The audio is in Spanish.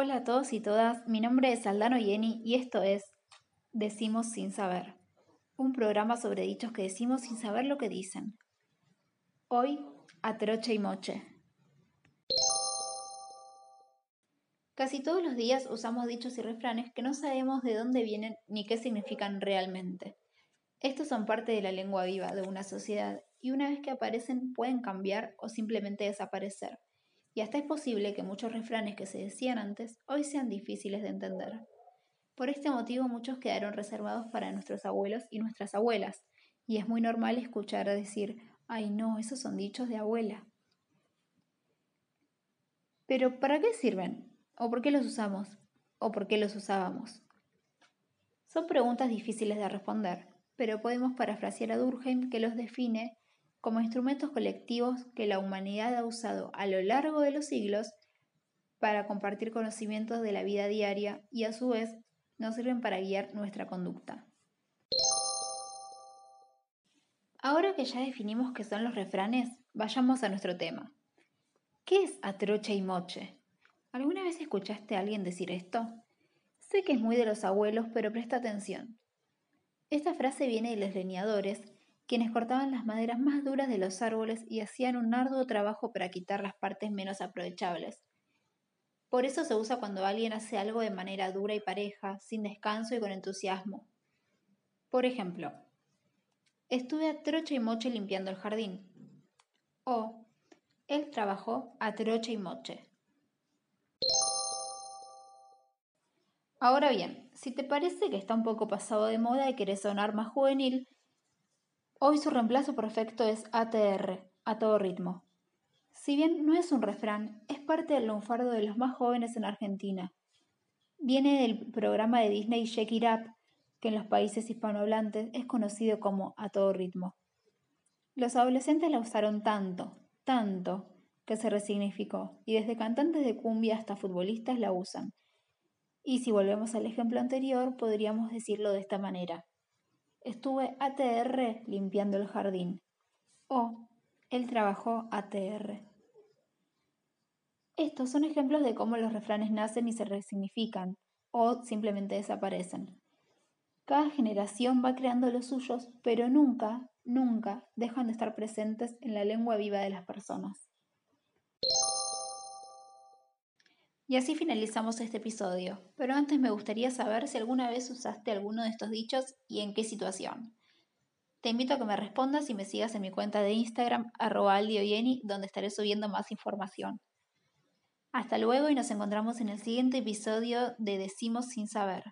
Hola a todos y todas, mi nombre es Aldano Yeni y esto es Decimos sin saber, un programa sobre dichos que decimos sin saber lo que dicen. Hoy, atroche y moche. Casi todos los días usamos dichos y refranes que no sabemos de dónde vienen ni qué significan realmente. Estos son parte de la lengua viva de una sociedad y una vez que aparecen pueden cambiar o simplemente desaparecer y hasta es posible que muchos refranes que se decían antes hoy sean difíciles de entender. Por este motivo muchos quedaron reservados para nuestros abuelos y nuestras abuelas, y es muy normal escuchar decir, ay no, esos son dichos de abuela. Pero ¿para qué sirven? ¿O por qué los usamos? ¿O por qué los usábamos? Son preguntas difíciles de responder, pero podemos parafrasear a Durkheim que los define como instrumentos colectivos que la humanidad ha usado a lo largo de los siglos para compartir conocimientos de la vida diaria y a su vez nos sirven para guiar nuestra conducta. Ahora que ya definimos qué son los refranes, vayamos a nuestro tema. ¿Qué es atroche y moche? ¿Alguna vez escuchaste a alguien decir esto? Sé que es muy de los abuelos, pero presta atención. Esta frase viene de los leñadores quienes cortaban las maderas más duras de los árboles y hacían un arduo trabajo para quitar las partes menos aprovechables. Por eso se usa cuando alguien hace algo de manera dura y pareja, sin descanso y con entusiasmo. Por ejemplo, estuve a trocha y moche limpiando el jardín. O, él trabajó a trocha y moche. Ahora bien, si te parece que está un poco pasado de moda y querés sonar más juvenil, Hoy su reemplazo perfecto es ATR, a todo ritmo. Si bien no es un refrán, es parte del lunfardo de los más jóvenes en Argentina. Viene del programa de Disney Shake It Up, que en los países hispanohablantes es conocido como a todo ritmo. Los adolescentes la usaron tanto, tanto, que se resignificó, y desde cantantes de cumbia hasta futbolistas la usan. Y si volvemos al ejemplo anterior, podríamos decirlo de esta manera. Estuve ATR limpiando el jardín. O él trabajó ATR. Estos son ejemplos de cómo los refranes nacen y se resignifican, o simplemente desaparecen. Cada generación va creando los suyos, pero nunca, nunca dejan de estar presentes en la lengua viva de las personas. Y así finalizamos este episodio, pero antes me gustaría saber si alguna vez usaste alguno de estos dichos y en qué situación. Te invito a que me respondas y me sigas en mi cuenta de Instagram, arroba donde estaré subiendo más información. Hasta luego y nos encontramos en el siguiente episodio de Decimos sin saber.